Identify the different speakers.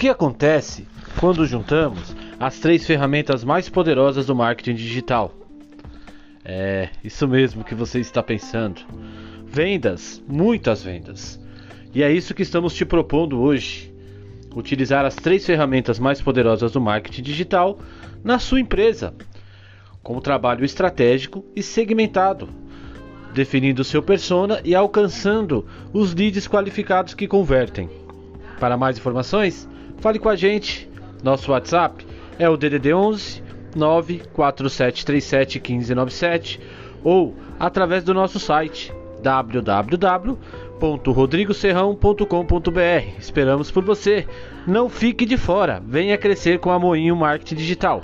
Speaker 1: que acontece quando juntamos as três ferramentas mais poderosas do marketing digital? É, isso mesmo que você está pensando. Vendas, muitas vendas. E é isso que estamos te propondo hoje. Utilizar as três ferramentas mais poderosas do marketing digital na sua empresa, com trabalho estratégico e segmentado, definindo seu persona e alcançando os leads qualificados que convertem. Para mais informações, fale com a gente. Nosso WhatsApp é o DDD 11 94737 1597 ou através do nosso site www.rodrigoserrão.com.br. Esperamos por você. Não fique de fora. Venha crescer com a Moinho Marketing Digital.